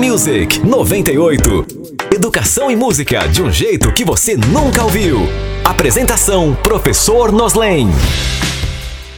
Music 98. Educação e música de um jeito que você nunca ouviu. Apresentação: Professor Noslen.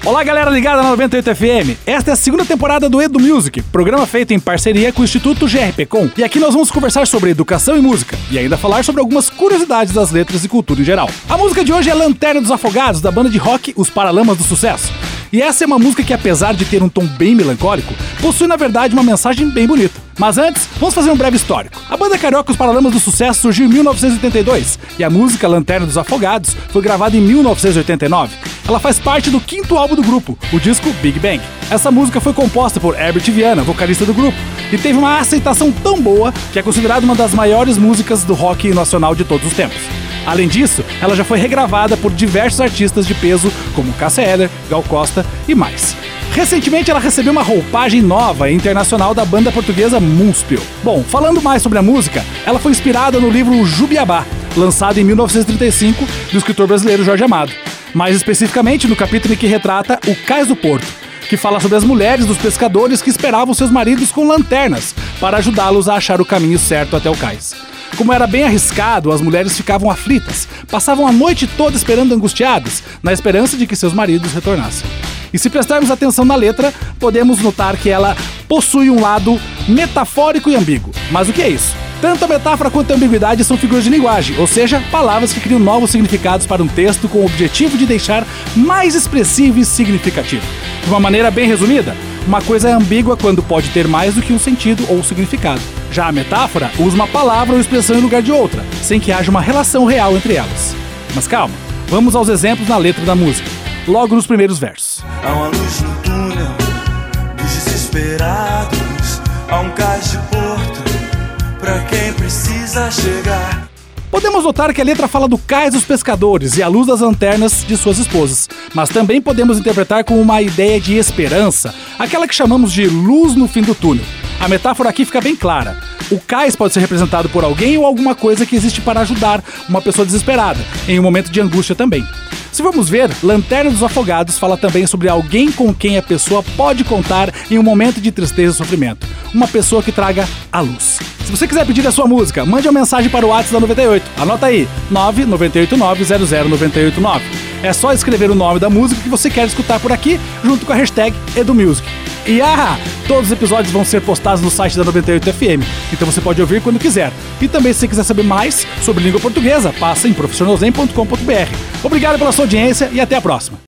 Olá, galera ligada na 98 FM. Esta é a segunda temporada do Edu Music, programa feito em parceria com o Instituto GRPcom. E aqui nós vamos conversar sobre educação e música e ainda falar sobre algumas curiosidades das letras e cultura em geral. A música de hoje é Lanterna dos Afogados, da banda de rock Os Paralamas do Sucesso. E essa é uma música que, apesar de ter um tom bem melancólico, possui na verdade uma mensagem bem bonita. Mas antes, vamos fazer um breve histórico. A banda carioca Os Paralamas do Sucesso surgiu em 1982 e a música Lanterna dos Afogados foi gravada em 1989. Ela faz parte do quinto álbum do grupo, o disco Big Bang. Essa música foi composta por Herbert Viana, vocalista do grupo, e teve uma aceitação tão boa que é considerada uma das maiores músicas do rock nacional de todos os tempos. Além disso, ela já foi regravada por diversos artistas de peso, como Cássia Eller, Gal Costa e mais. Recentemente ela recebeu uma roupagem nova e internacional da banda portuguesa Munspil. Bom, falando mais sobre a música, ela foi inspirada no livro Jubiabá, lançado em 1935 do escritor brasileiro Jorge Amado. Mais especificamente no capítulo em que retrata o Cais do Porto, que fala sobre as mulheres dos pescadores que esperavam seus maridos com lanternas para ajudá-los a achar o caminho certo até o cais. Como era bem arriscado, as mulheres ficavam aflitas, passavam a noite toda esperando angustiadas, na esperança de que seus maridos retornassem. E se prestarmos atenção na letra, podemos notar que ela possui um lado metafórico e ambíguo. Mas o que é isso? Tanto a metáfora quanto a ambiguidade são figuras de linguagem, ou seja, palavras que criam novos significados para um texto com o objetivo de deixar mais expressivo e significativo. De uma maneira bem resumida, uma coisa é ambígua quando pode ter mais do que um sentido ou significado. Já a metáfora usa uma palavra ou expressão em lugar de outra, sem que haja uma relação real entre elas. Mas calma, vamos aos exemplos na letra da música, logo nos primeiros versos. Há uma luz no túnel dos desesperados. Há um cais de porto pra quem precisa chegar. Podemos notar que a letra fala do cais dos pescadores e a luz das lanternas de suas esposas, mas também podemos interpretar como uma ideia de esperança, aquela que chamamos de luz no fim do túnel. A metáfora aqui fica bem clara. O cais pode ser representado por alguém ou alguma coisa que existe para ajudar uma pessoa desesperada, em um momento de angústia também. Se vamos ver, Lanterna dos Afogados fala também sobre alguém com quem a pessoa pode contar em um momento de tristeza e sofrimento. Uma pessoa que traga a luz. Se você quiser pedir a sua música, mande uma mensagem para o WhatsApp da 98. Anota aí, 998900989. É só escrever o nome da música que você quer escutar por aqui, junto com a hashtag EduMusic. E ah, todos os episódios vão ser postados no site da 98FM, então você pode ouvir quando quiser. E também, se você quiser saber mais sobre língua portuguesa, passa em profissionalzen.com.br. Obrigado pela sua audiência e até a próxima.